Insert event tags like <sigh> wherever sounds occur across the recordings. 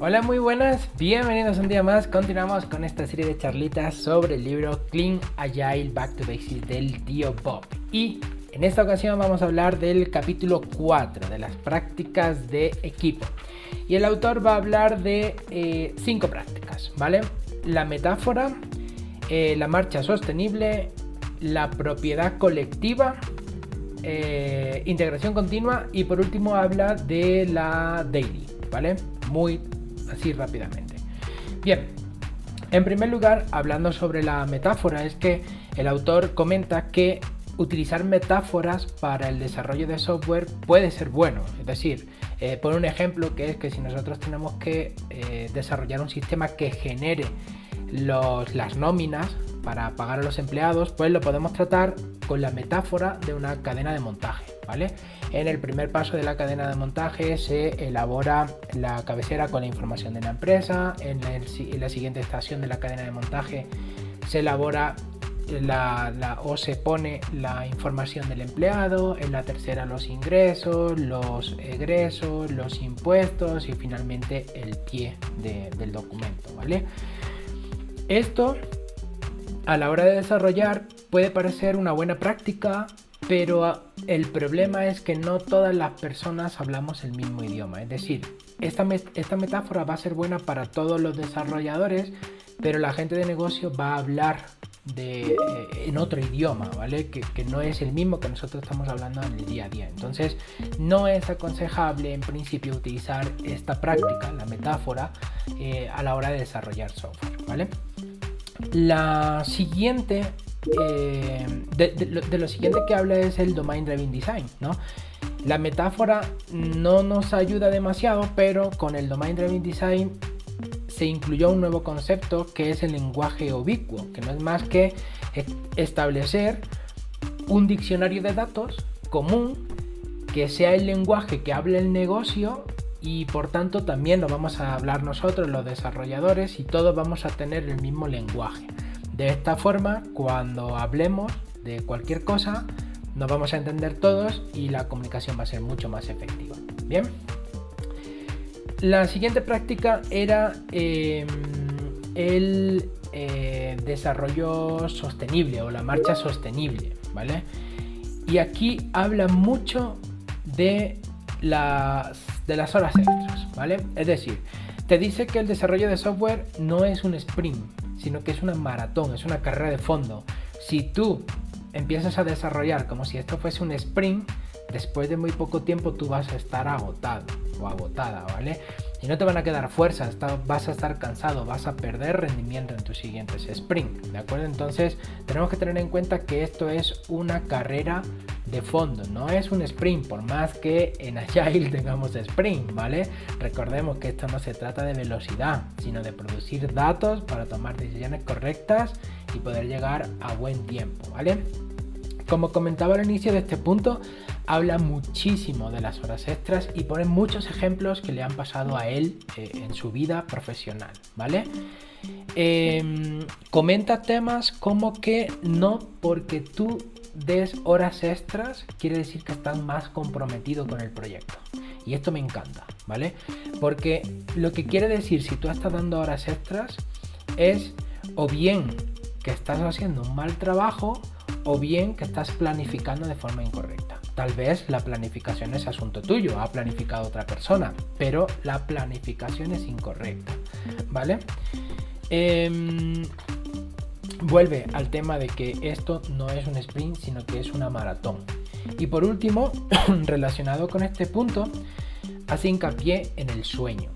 Hola, muy buenas, bienvenidos un día más. Continuamos con esta serie de charlitas sobre el libro Clean Agile Back to Basics del tío Bob. Y en esta ocasión vamos a hablar del capítulo 4 de las prácticas de equipo. Y el autor va a hablar de 5 eh, prácticas, ¿vale? La metáfora, eh, la marcha sostenible, la propiedad colectiva, eh, integración continua y por último habla de la daily, ¿vale? Muy así rápidamente. Bien, en primer lugar, hablando sobre la metáfora, es que el autor comenta que utilizar metáforas para el desarrollo de software puede ser bueno. Es decir, eh, por un ejemplo que es que si nosotros tenemos que eh, desarrollar un sistema que genere las nóminas para pagar a los empleados, pues lo podemos tratar con la metáfora de una cadena de montaje. En el primer paso de la cadena de montaje se elabora la cabecera con la información de la empresa, en la, siguiente estación de la cadena de montaje se elabora la, o se pone la información del empleado, en la tercera los ingresos, los egresos, los impuestos y finalmente el pie del documento. Esto a la hora de desarrollar puede parecer una buena práctica, pero el problema es que no todas las personas hablamos el mismo idioma. Es decir, esta, esta metáfora va a ser buena para todos los desarrolladores, pero la gente de negocio va a hablar de, eh, en otro idioma, ¿vale? Que, no es el mismo que nosotros estamos hablando en el día a día. Entonces, no es aconsejable en principio utilizar esta práctica, la metáfora, eh, a la hora de desarrollar software, ¿vale? La siguiente, de, lo, siguiente que habla es el Domain Driven Design, ¿no? La metáfora no nos ayuda demasiado, pero con el Domain Driven Design se incluyó un nuevo concepto que es el lenguaje ubicuo, que no es más que establecer un diccionario de datos común que sea el lenguaje que hable el negocio y por tanto también lo vamos a hablar nosotros los desarrolladores y todos vamos a tener el mismo lenguaje. De esta forma, cuando hablemos de cualquier cosa, nos vamos a entender todos y la comunicación va a ser mucho más efectiva. Bien. La siguiente práctica era em, el eh, desarrollo sostenible o la marcha sostenible, ¿vale? Y aquí habla mucho de las de las horas extras, ¿vale? Es decir, te dice que el desarrollo de software no es un sprint, sino que es una maratón, es una carrera de fondo. Si tú empiezas a desarrollar como si esto fuese un sprint, después de muy poco tiempo tú vas a estar agotado o agotada, ¿vale? Y no te van a quedar fuerzas, vas a estar cansado, vas a perder rendimiento en tus siguientes sprint, ¿de acuerdo? Entonces tenemos que tener en cuenta que esto es una carrera de fondo, no es un sprint, por más que en Agile <laughs> tengamos sprint, ¿vale? Recordemos que esto no se trata de velocidad, sino de producir datos para tomar decisiones correctas y poder llegar a buen tiempo, ¿vale? Como comentaba al inicio de este punto, habla muchísimo de las horas extras y pone muchos ejemplos que le han pasado a él eh, en su vida profesional, ¿vale? Em, comenta temas como que no porque tú des horas extras quiere decir que estás más comprometido con el proyecto. Y esto me encanta, ¿vale? Porque lo que quiere decir si tú estás dando horas extras es o bien que estás haciendo un mal trabajo o bien que estás planificando de forma incorrecta. Tal vez la planificación es asunto tuyo, ha planificado otra persona, pero la planificación es incorrecta, ¿vale? Em, vuelve al tema de que esto no es un sprint, sino que es una maratón. Y por último, <clears throat> relacionado con este punto, hace hincapié en el sueño.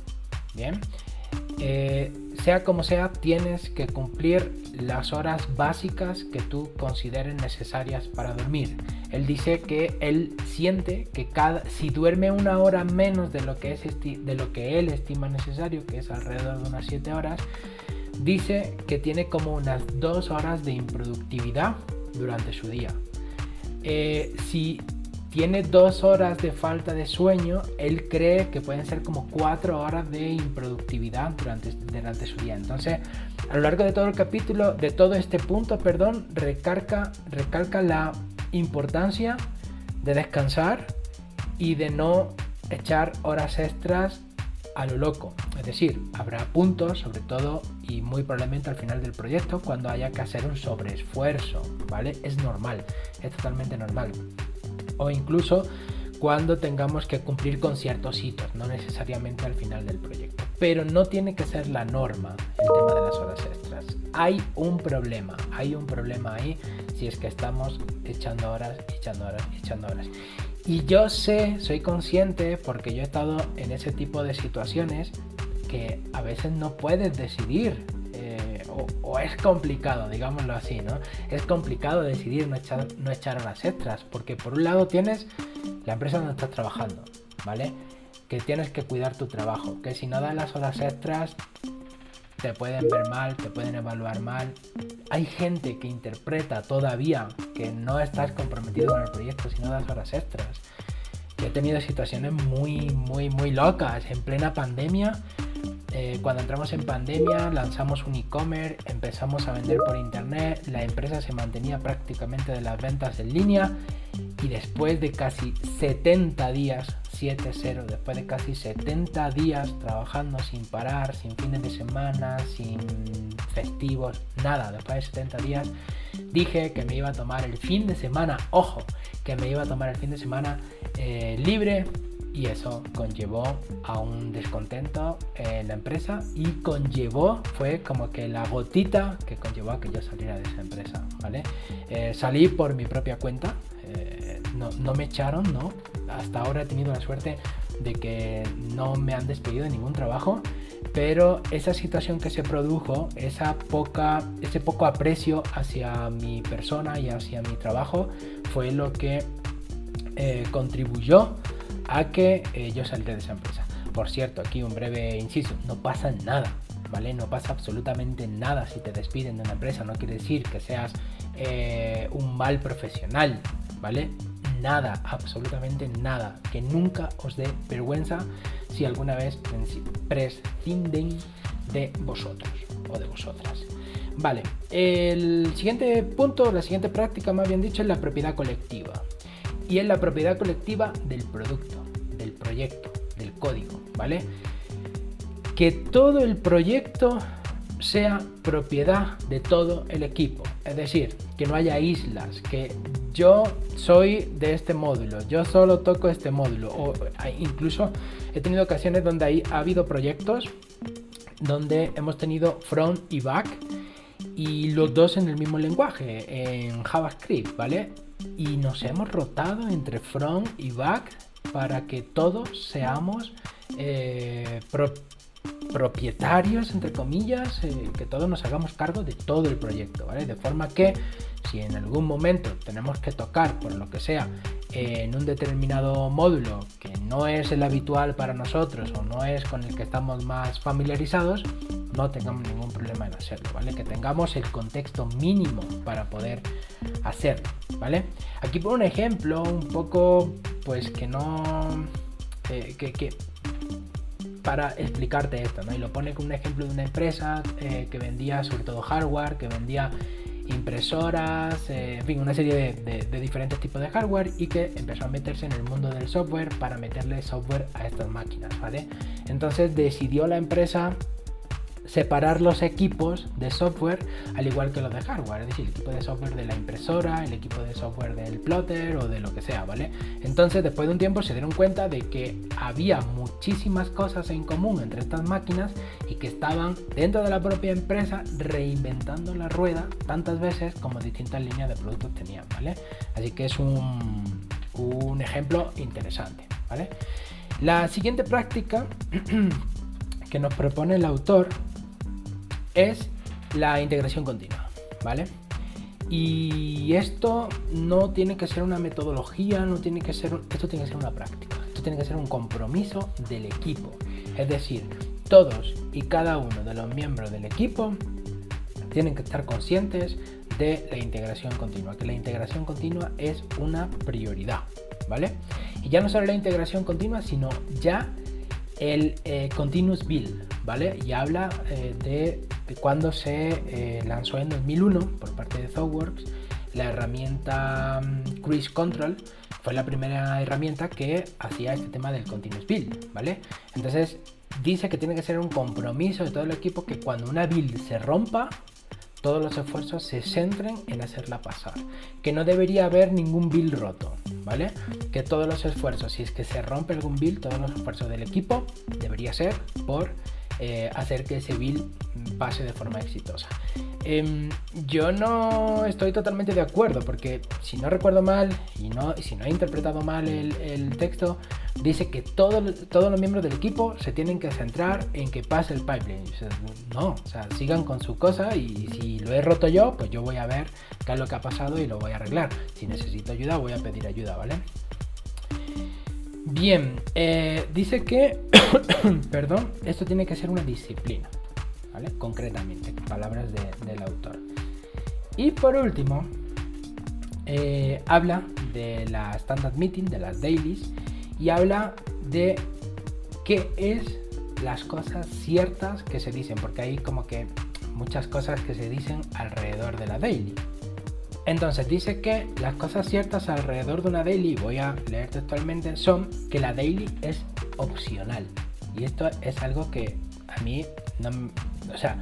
Bien, eh, sea como sea, tienes que cumplir las horas básicas que tú consideres necesarias para dormir. Él dice que él siente que cada, si duerme una hora menos de lo que, es de lo que él estima necesario, que es alrededor de unas 7 horas, dice que tiene como unas dos horas de improductividad durante su día. Eh, si tiene dos horas de falta de sueño, él cree que pueden ser como cuatro horas de improductividad durante, durante su día. Entonces, a lo largo de todo el capítulo, de todo este punto, perdón, recalca, recalca la importancia de descansar y de no echar horas extras a lo loco. Es decir, habrá puntos, sobre todo y muy probablemente al final del proyecto, cuando haya que hacer un sobreesfuerzo, ¿vale? Es normal, es totalmente normal. O incluso cuando tengamos que cumplir con ciertos hitos, no necesariamente al final del proyecto. Pero no tiene que ser la norma el tema de las horas extras. Hay un problema, hay un problema ahí si es que estamos echando horas, echando horas, echando horas. Y yo sé, soy consciente, porque yo he estado en ese tipo de situaciones, que a veces no puedes decidir. O, es complicado, digámoslo así, ¿no? Es complicado decidir no echar, no echar horas extras, porque por un lado tienes la empresa donde estás trabajando, ¿vale? Que tienes que cuidar tu trabajo, que si no das las horas extras te pueden ver mal, te pueden evaluar mal. Hay gente que interpreta todavía que no estás comprometido con el proyecto si no das horas extras. Yo he tenido situaciones muy, muy, muy locas. En plena pandemia, eh, cuando entramos en pandemia, lanzamos un e-commerce, empezamos a vender por internet, la empresa se mantenía prácticamente de las ventas en línea y después de casi 70 días 7-0 después de casi 70 días trabajando sin parar, sin fines de semana, sin festivos, nada. Después de 70 días dije que me iba a tomar el fin de semana, ojo, que me iba a tomar el fin de semana eh, libre y eso conllevó a un descontento en la empresa y conllevó, fue como que la gotita que conllevó a que yo saliera de esa empresa, ¿vale? Eh, salí por mi propia cuenta, eh, no, no, me echaron, ¿no? hasta ahora he tenido la suerte de que no me han despedido de ningún trabajo, pero esa situación que se produjo, esa poca, ese poco aprecio hacia mi persona y hacia mi trabajo, fue lo que eh, contribuyó a que eh, yo saliera de esa empresa. Por cierto, aquí un breve inciso, no pasa nada, ¿vale? No pasa absolutamente nada si te despiden de una empresa, no quiere decir que seas eh, un mal profesional, ¿vale? nada, absolutamente nada, que nunca os dé vergüenza si alguna vez prescinden de vosotros o de vosotras. Vale, el siguiente punto, la siguiente práctica, más bien dicho, es la propiedad colectiva. Y es la propiedad colectiva del producto, del proyecto, del código, ¿vale? Que todo el proyecto sea propiedad de todo el equipo. Es decir, que no haya islas, que yo soy de este módulo, yo solo toco este módulo. O incluso he tenido ocasiones donde hay, ha habido proyectos donde hemos tenido front y back y los dos en el mismo lenguaje, en JavaScript, ¿vale? Y nos hemos rotado entre front y back para que todos seamos eh, propietarios, entre comillas, eh, que todos nos hagamos cargo de todo el proyecto, ¿vale? De forma que si en algún momento tenemos que tocar, por lo que sea, en un determinado módulo que no es el habitual para nosotros o no es con el que estamos más familiarizados, no tengamos ningún problema en hacerlo, ¿vale? Que tengamos el contexto mínimo para poder hacerlo, ¿vale? Aquí por un ejemplo un poco, pues que no... Eh, que, para explicarte esto, ¿no? Y lo pone como un ejemplo de una empresa eh, que vendía sobre todo hardware, que vendía impresoras, eh, en fin, una serie de, de, diferentes tipos de hardware y que empezó a meterse en el mundo del software para meterle software a estas máquinas, ¿vale? Entonces decidió la empresa separar los equipos de software al igual que los de hardware, es decir, el equipo de software de la impresora, el equipo de software del plotter o de lo que sea, ¿vale? Entonces, después de un tiempo se dieron cuenta de que había muchísimas cosas en común entre estas máquinas y que estaban dentro de la propia empresa reinventando la rueda tantas veces como distintas líneas de productos tenían, ¿vale? Así que es un, un ejemplo interesante, ¿vale? La siguiente práctica <clears throat> que nos propone el autor es la integración continua, ¿vale? Y esto no tiene que ser una metodología, no tiene que ser, esto tiene que ser una práctica, esto tiene que ser un compromiso del equipo. Es decir, todos y cada uno de los miembros del equipo tienen que estar conscientes de la integración continua, que la integración continua es una prioridad, ¿vale? Y ya no solo la integración continua, sino ya el eh, continuous build, ¿vale? Y habla eh, de cuando se eh, lanzó en 2001 por parte de ThoughtWorks la herramienta mm, Cruise Control fue la primera herramienta que hacía este tema del continuous build, ¿vale? Entonces, dice que tiene que ser un compromiso de todo el equipo que cuando una build se rompa, todos los esfuerzos se centren en hacerla pasar. Que no debería haber ningún build roto, ¿vale? Que todos los esfuerzos, si es que se rompe algún build, todos los esfuerzos del equipo debería ser por eh, hacer que ese build pase de forma exitosa. Em, yo no estoy totalmente de acuerdo porque si no recuerdo mal y no, si no he interpretado mal el, texto, dice que todos los miembros del equipo se tienen que centrar en que pase el pipeline. no, o sea, sigan con su cosa y si lo he roto yo, pues yo voy a ver qué es lo que ha pasado y lo voy a arreglar. Si necesito ayuda, voy a pedir ayuda, ¿vale? Bien, eh, dice que, <coughs> perdón, esto tiene que ser una disciplina, ¿vale? Concretamente, palabras del autor. Y por último, eh, habla de la standard meeting, de las dailies, y habla de qué es las cosas ciertas que se dicen, porque hay como que muchas cosas que se dicen alrededor de la daily. Entonces dice que las cosas ciertas alrededor de una daily, voy a leer textualmente, son que la daily es opcional. Y esto es algo que a mí, no, o sea,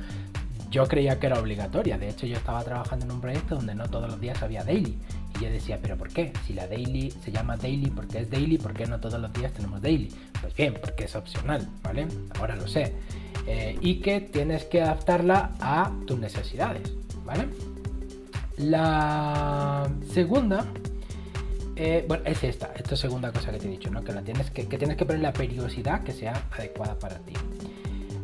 yo creía que era obligatoria. De hecho, yo estaba trabajando en un proyecto donde no todos los días había daily. Y yo decía, ¿pero por qué? Si la daily se llama daily porque es daily, ¿por qué no todos los días tenemos daily? Pues bien, porque es opcional, ¿vale? Ahora lo sé. Eh, y que tienes que adaptarla a tus necesidades, ¿vale? La segunda, eh, bueno, es esta, esta segunda cosa que te he dicho, ¿no? Que, la tienes que, que tienes que poner la periodicidad que sea adecuada para ti.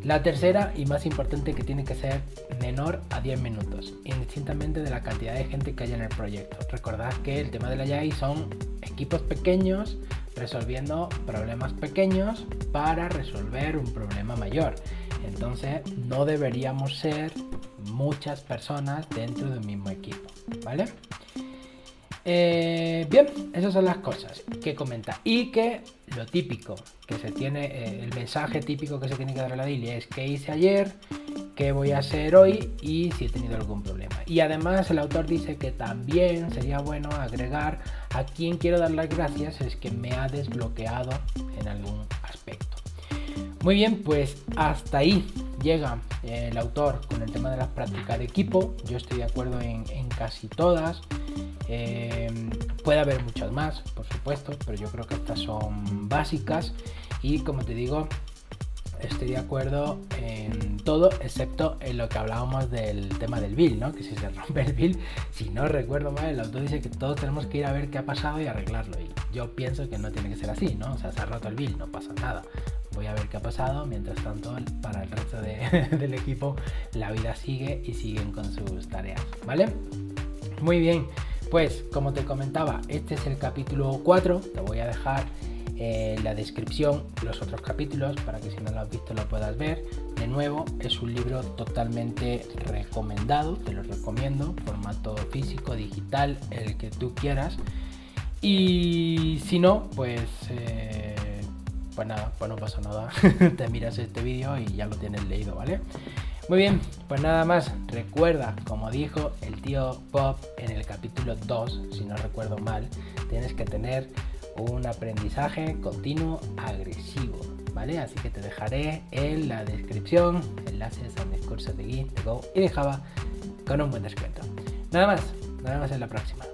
La tercera y más importante que tiene que ser menor a 10 minutos, indistintamente de la cantidad de gente que haya en el proyecto. Recordad que el tema de la YAI son equipos pequeños resolviendo problemas pequeños para resolver un problema mayor. Entonces no deberíamos ser muchas personas dentro del mismo equipo, ¿vale? Eh, bien, esas son las cosas que comenta. Y que lo típico que se tiene, eh, el mensaje típico que se tiene que dar a la daily es qué hice ayer, qué voy a hacer hoy y si he tenido algún problema. Y además el autor dice que también sería bueno agregar a quien quiero dar las gracias es que me ha desbloqueado en algún aspecto. Muy bien, pues hasta ahí llega eh, el autor con el tema de las prácticas de equipo. Yo estoy de acuerdo en, casi todas. Eh, puede haber muchas más, por supuesto, pero yo creo que estas son básicas. Y como te digo, estoy de acuerdo en todo, excepto en lo que hablábamos del tema del bill, ¿no? Que si se <laughs> rompe el bill, si no recuerdo mal, el autor dice que todos tenemos que ir a ver qué ha pasado y arreglarlo. Y yo pienso que no tiene que ser así, ¿no? O sea, se ha roto el bill, no pasa nada voy a ver qué ha pasado. Mientras tanto, para el resto <laughs> del equipo, la vida sigue y siguen con sus tareas, ¿vale? Muy bien, pues como te comentaba, este es el capítulo 4. Te voy a dejar en la descripción los otros capítulos para que si no lo has visto lo puedas ver. De nuevo, es un libro totalmente recomendado, te lo recomiendo, formato físico, digital, el que tú quieras. Y si no, pues... Eh, pues nada, pues no pasa nada. <laughs> Te miras este vídeo y ya lo tienes leído, ¿vale? Muy bien, pues nada más. Recuerda, como dijo el tío Bob en el capítulo 2, si no recuerdo mal, tienes que tener un aprendizaje continuo agresivo, ¿vale? Así que te dejaré en la descripción enlaces a mis cursos de Git, de Go y de Java con un buen descuento. Nada más, nada más en la próxima.